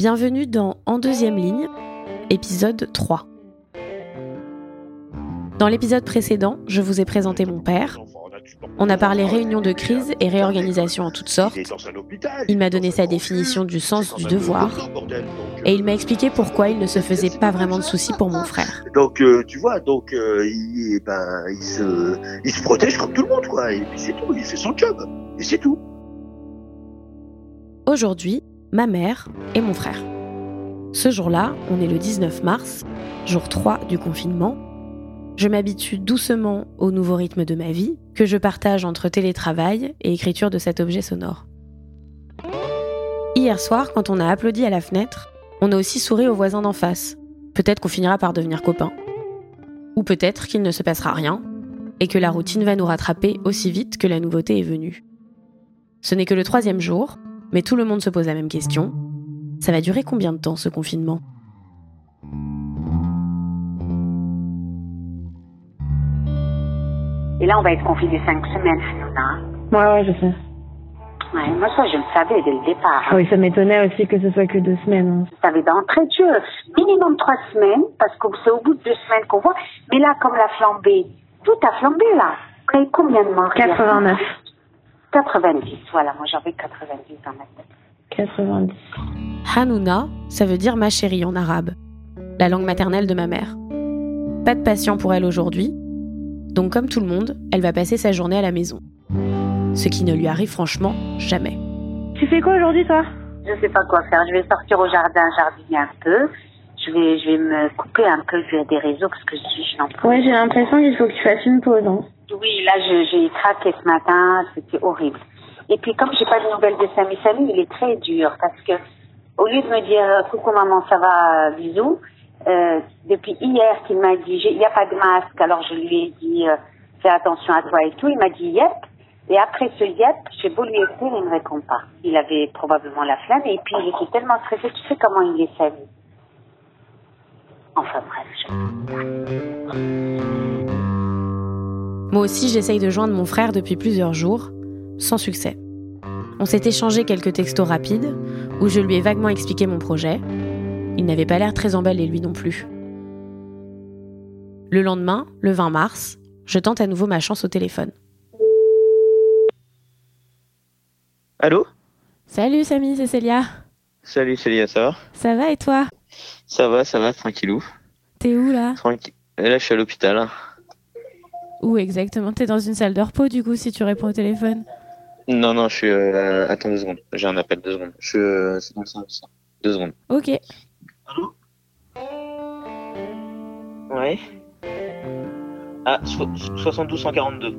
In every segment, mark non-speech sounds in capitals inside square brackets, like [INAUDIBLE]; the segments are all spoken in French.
Bienvenue dans En deuxième ligne, épisode 3. Dans l'épisode précédent, je vous ai présenté mon père. On a parlé réunion de crise et réorganisation en toutes sortes. Il m'a donné sa définition du sens du devoir. Et il m'a expliqué pourquoi il ne se faisait pas vraiment de soucis pour mon frère. Donc euh, tu vois, donc euh, il, ben, il, se, il se protège comme tout le monde, quoi. Et puis c'est tout, il fait son job. Et c'est tout. Aujourd'hui, ma mère et mon frère. Ce jour-là, on est le 19 mars, jour 3 du confinement. Je m'habitue doucement au nouveau rythme de ma vie, que je partage entre télétravail et écriture de cet objet sonore. Hier soir, quand on a applaudi à la fenêtre, on a aussi souri aux voisins d'en face. Peut-être qu'on finira par devenir copains. Ou peut-être qu'il ne se passera rien, et que la routine va nous rattraper aussi vite que la nouveauté est venue. Ce n'est que le troisième jour, mais tout le monde se pose la même question. Ça va durer combien de temps ce confinement? Et là, on va être confiné cinq semaines, hein? Ouais, ouais, je sais. Ouais, moi, ça, je le savais dès le départ. Ah oui, ça m'étonnait aussi que ce soit que deux semaines. Je savais d'entrée de jeu, minimum trois semaines, parce que c'est au bout de deux semaines qu'on voit. Mais là, comme la flambée, tout a flambé, là. Combien de morts 89. 90, voilà, moi j'avais 90 dans ma tête. 90. Hanouna, ça veut dire ma chérie en arabe, la langue maternelle de ma mère. Pas de patient pour elle aujourd'hui, donc comme tout le monde, elle va passer sa journée à la maison. Ce qui ne lui arrive franchement jamais. Tu fais quoi aujourd'hui, toi? Je sais pas quoi faire. Je vais sortir au jardin, jardiner un peu. Je vais, je vais me couper un peu des réseaux parce que je suis, je n'en peux Ouais, j'ai l'impression qu'il faut que tu fasses une pause. Hein. Oui, là, j'ai craqué ce matin, c'était horrible. Et puis, comme j'ai pas de nouvelles de Samy, Samy, il est très dur parce que, au lieu de me dire euh, coucou maman, ça va, bisous, euh, depuis hier qu'il m'a dit il n'y a pas de masque, alors je lui ai dit euh, fais attention à toi et tout, il m'a dit yep. Et après ce yep, j'ai beau lui écrire, il ne répond pas. Il avait probablement la flamme et puis il était tellement stressé, tu sais comment il est Samy? Enfin bref, je- Moi aussi, j'essaye de joindre mon frère depuis plusieurs jours, sans succès. On s'est échangé quelques textos rapides, où je lui ai vaguement expliqué mon projet. Il n'avait pas l'air très emballé lui non plus. Le lendemain, le 20 mars, je tente à nouveau ma chance au téléphone. Allô? Salut Samy, c'est Célia. Salut Célia, ça va? Ça va et toi? Ça va, ça va, tranquillou. T'es où là? Et là, je suis à l'hôpital. hein. Où exactement? T'es dans une salle de repos du coup si tu réponds au téléphone? Non, non, je suis... Euh... Attends deux secondes. J'ai un appel, deux secondes. Je suis... Euh... C'est dans le service. Deux secondes. Ok. Allô? Ouais. Ah, so 72 142.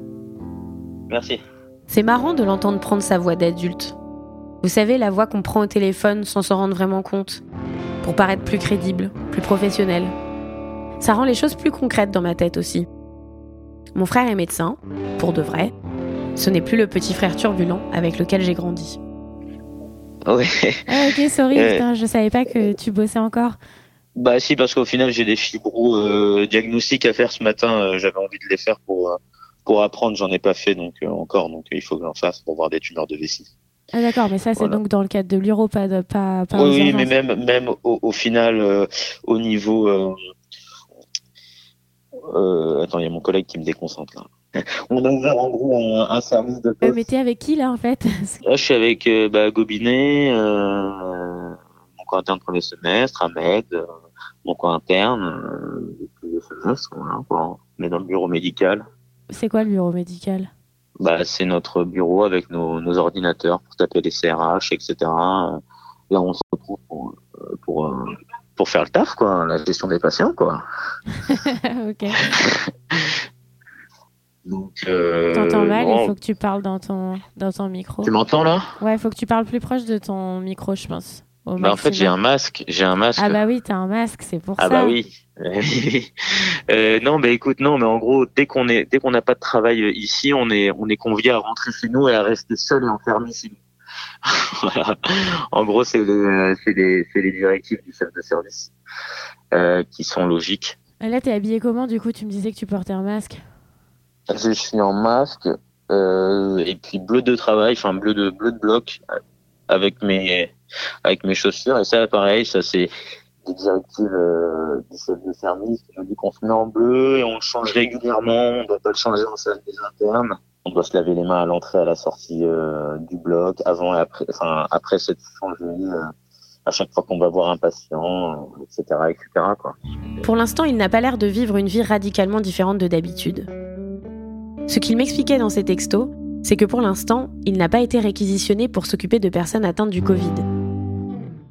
Merci. C'est marrant de l'entendre prendre sa voix d'adulte. Vous savez, la voix qu'on prend au téléphone sans s'en rendre vraiment compte, pour paraître plus crédible, plus professionnel. Ça rend les choses plus concrètes dans ma tête aussi. Mon frère est médecin, pour de vrai. Ce n'est plus le petit frère turbulent avec lequel j'ai grandi. Ouais. Ah ok, sorry, Euh. putain, je savais pas que tu bossais encore. Bah si, parce qu'au final, j'ai des fibro euh, diagnostics à faire ce matin. euh, J'avais envie de les faire pour... euh, Pour apprendre, j'en ai pas fait donc euh, encore, donc euh, il faut que j'en fasse pour voir des tumeurs de vessie. Ah d'accord, mais ça c'est Voilà. donc dans le cadre de l'uro, pas, de, pas, Oui, mais même, même au, au final, euh, au niveau. Euh, euh, attends, il y a mon collègue qui me déconcentre là. [LAUGHS] On a ouvert en gros un, un service de poste. mais t'es avec qui là en fait? [LAUGHS] Là, je suis avec bah, Gobinet, mon co interne de premier semestre, Ahmed, mon co interne, euh, semestre, voilà, quoi. On est dans le bureau médical. C'est quoi le bureau médical? Bah, c'est notre bureau avec nos, nos ordinateurs pour taper les CRH, etc. Là, on se retrouve pour, euh, pour, euh, pour faire le taf, quoi, la gestion des patients, quoi. [LAUGHS] Ok. [LAUGHS] Donc, euh, T'entends mal, bon, il faut que tu parles dans ton, dans ton micro. Tu m'entends là? Ouais, il faut que tu parles plus proche de ton micro, je pense. Au Bah, en fait, j'ai un masque, j'ai un masque. Ah bah oui, t'as un masque, c'est pour Ah ça. bah [LAUGHS] oui. euh, non, mais écoute, non, mais en gros, dès qu'on est, dès qu'on n'a pas de travail euh, ici, on est, on est convié à rentrer chez nous et à rester seul et enfermé chez nous. [LAUGHS] voilà. En gros, c'est les, c'est les, c'est les directives du chef de service euh, qui sont logiques. Là, t'es habillé comment Du coup, tu me disais que tu portais un masque. Je suis en masque euh, et puis bleu de travail, enfin bleu de bleu de bloc avec mes avec mes chaussures. Et ça, pareil, ça c'est des directives euh, du chef de service qui nous dit qu'on se met en bleu et on le change régulièrement. On doit pas le changer en salle des internes. On doit se laver les mains à l'entrée, à la sortie euh, du bloc, avant et après, enfin après s'être changé euh, à chaque fois qu'on va voir un patient, etc., etc. Pour l'instant, il n'a pas l'air de vivre une vie radicalement différente de d'habitude. Ce qu'il m'expliquait dans ses textos, c'est que pour l'instant, il n'a pas été réquisitionné pour s'occuper de personnes atteintes du Covid.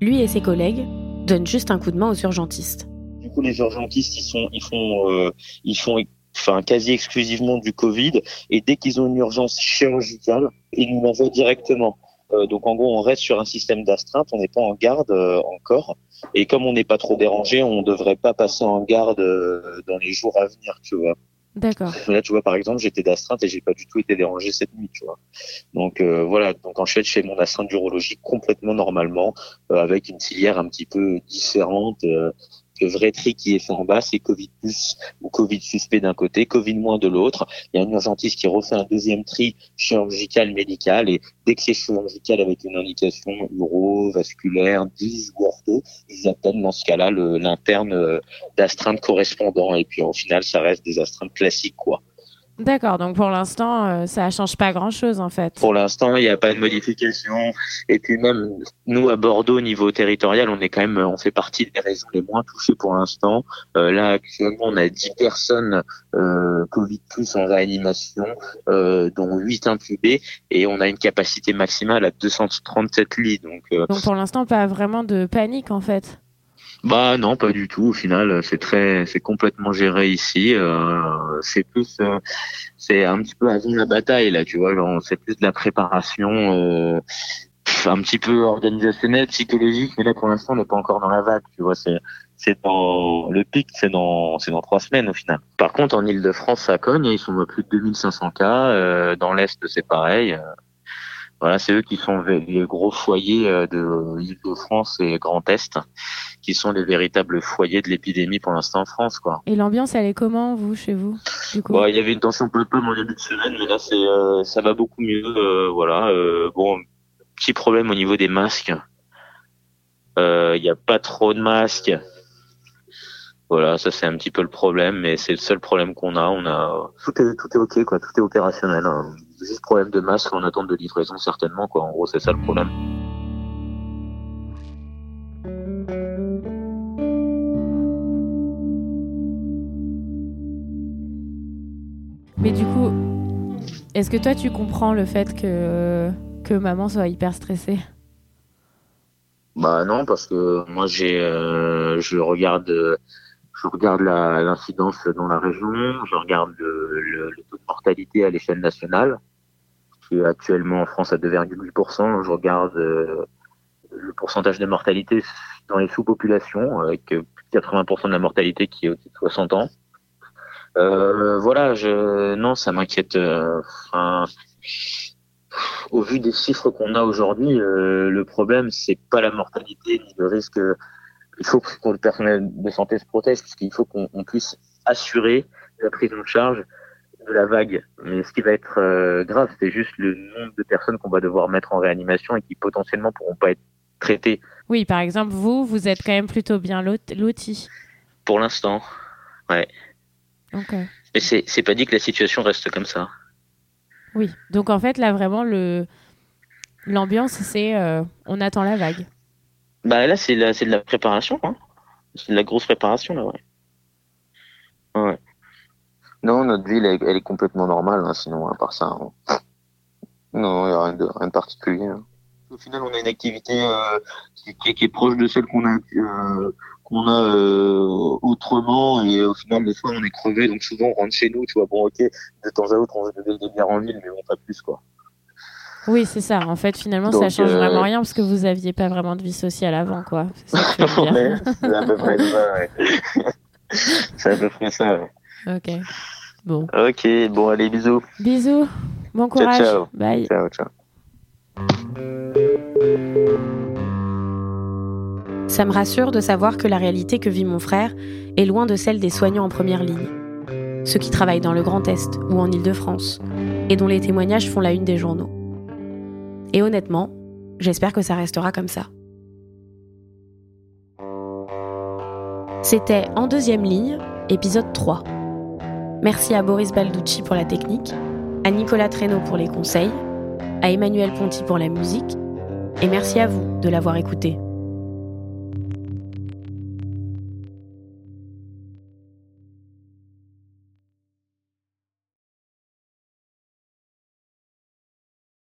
Lui et ses collègues donnent juste un coup de main aux urgentistes. Du coup, les urgentistes, ils font, euh, ils font, enfin, quasi exclusivement du Covid, et dès qu'ils ont une urgence chirurgicale, ils nous l'envoient directement. Euh, donc en gros, on reste sur un système d'astreinte, on n'est pas en garde euh, encore. Et comme on n'est pas trop dérangé, on ne devrait pas passer en garde dans les jours à venir, tu vois. D'accord. Là, tu vois, par exemple, j'étais d'astreinte et j'ai pas du tout été dérangé cette nuit, tu vois. Donc euh, voilà, donc en fait, je fais mon astreinte d'urologie complètement normalement, euh, avec une filière un petit peu différente. Euh, le vrai tri qui est fait en bas, c'est Covid plus ou Covid suspect d'un côté, Covid moins de l'autre. Il y a un urgentiste qui refait un deuxième tri chirurgical médical et dès que c'est chirurgical avec une indication uro, vasculaire, 10 ou ortho, ils appellent dans ce cas-là l'interne euh, d'astreinte correspondant et puis au final ça reste des astreintes classiques quoi. D'accord, donc pour l'instant, euh, ça change pas grand-chose en fait. Pour l'instant, il n'y a pas de modification. Et puis même, nous, à Bordeaux, au niveau territorial, on est quand même, on fait partie des régions les moins touchées pour l'instant. Euh, là, actuellement, on a 10 personnes euh, Covid plus en réanimation, dont 8 intubés, et on a une capacité maximale à 237 lits. Donc, euh, Donc pour l'instant, pas vraiment de panique en fait. Bah non, pas du tout. Au final, c'est très, c'est complètement géré ici. Euh, c'est plus, euh, c'est un petit peu avant la bataille là, tu vois. C'est plus de la préparation, euh, un petit peu organisationnelle, psychologique. Mais là, pour l'instant, on n'est pas encore dans la vague, tu vois. C'est, c'est dans le pic, c'est dans, c'est dans trois semaines au final. Par contre, en Île-de-France, ça cogne. Ils sont à plus de 2500 cas. Euh, dans l'est, c'est pareil. Voilà, c'est eux qui sont les gros foyers euh, de Île-de-France et Grand Est qui sont les véritables foyers de l'épidémie pour l'instant en France, quoi. Et l'ambiance, elle est comment, vous, chez vous du coup? Bon, il y avait une tension peu peu en début de semaine, mais là, c'est, euh, ça va beaucoup mieux. euh, voilà. euh, bon, petit problème au niveau des masques. Euh, Il n'y a pas trop de masques. Voilà, ça c'est un petit peu le problème, mais c'est le seul problème qu'on a. On a tout est tout est ok, quoi. Tout est opérationnel. hein. Juste problème de masque en attente de livraison certainement, quoi. En gros, c'est ça le problème. Mais du coup, est-ce que toi, tu comprends le fait que, que maman soit hyper stressée? Bah non, parce que moi j'ai, euh, je regarde, je regarde la- l'incidence dans la région, je regarde le, le- le taux de mortalité à l'échelle nationale, qui est actuellement en France à 2,8%. Je regarde euh, le pourcentage de mortalité dans les sous-populations, avec euh, plus de 80% de la mortalité qui est au-dessus de 60 ans. Euh, voilà, non, ça m'inquiète. euh, au vu des chiffres qu'on a aujourd'hui, euh, le problème c'est pas la mortalité ni le risque. Il faut que le personnel de santé se protège, puisqu'il faut qu'on on puisse assurer la prise en charge de la vague. Mais ce qui va être euh, grave, c'est juste le nombre de personnes qu'on va devoir mettre en réanimation et qui potentiellement pourront pas être traitées Oui, par exemple, vous, vous êtes quand même plutôt bien lot- loti. pour l'instant. Ok. Mais c'est c'est pas dit que la situation reste comme ça. Oui. Donc en fait, là, vraiment, le l'ambiance, c'est euh, on attend la vague. Bah là, c'est la- c'est de la préparation, hein. C'est de la grosse préparation, là, ouais. Ouais. Non, notre ville, elle, elle est complètement normale, hein, sinon, à part ça. hein. Non, il n'y a rien de, rien de particulier. hein. Au final, on a une activité euh, qui, qui- qui est proche de celle qu'on a, euh, qu'on a euh, autrement, et au final, des fois, on est crevé, donc souvent, on rentre chez nous, tu vois. Bon, ok, de temps à autre, on veut des, bières en ville, mais bon, pas plus, quoi. Oui, c'est ça. En fait, finalement, ça Donc, change euh, vraiment rien parce que vous aviez pas vraiment de vie sociale avant, quoi. Ça c'est à peu près ça, ouais. c'est à peu près ça, ouais. [LAUGHS] Ok. Ok, bon, allez, bisous. Bisous. Bon courage. Ciao. Bye. Ciao, ciao. Ça me rassure de savoir que la réalité que vit mon frère est loin de celle des soignants en première ligne, ceux qui travaillent dans le Grand Est ou en Île-de-France, et dont les témoignages font la une des journaux. Et honnêtement, j'espère que ça restera comme ça. C'était En deuxième ligne, épisode 3. Merci à Boris Balducci pour la technique, à Nicolas Traîneau pour les conseils, à Emmanuel Ponty pour la musique, et merci à vous de l'avoir écouté.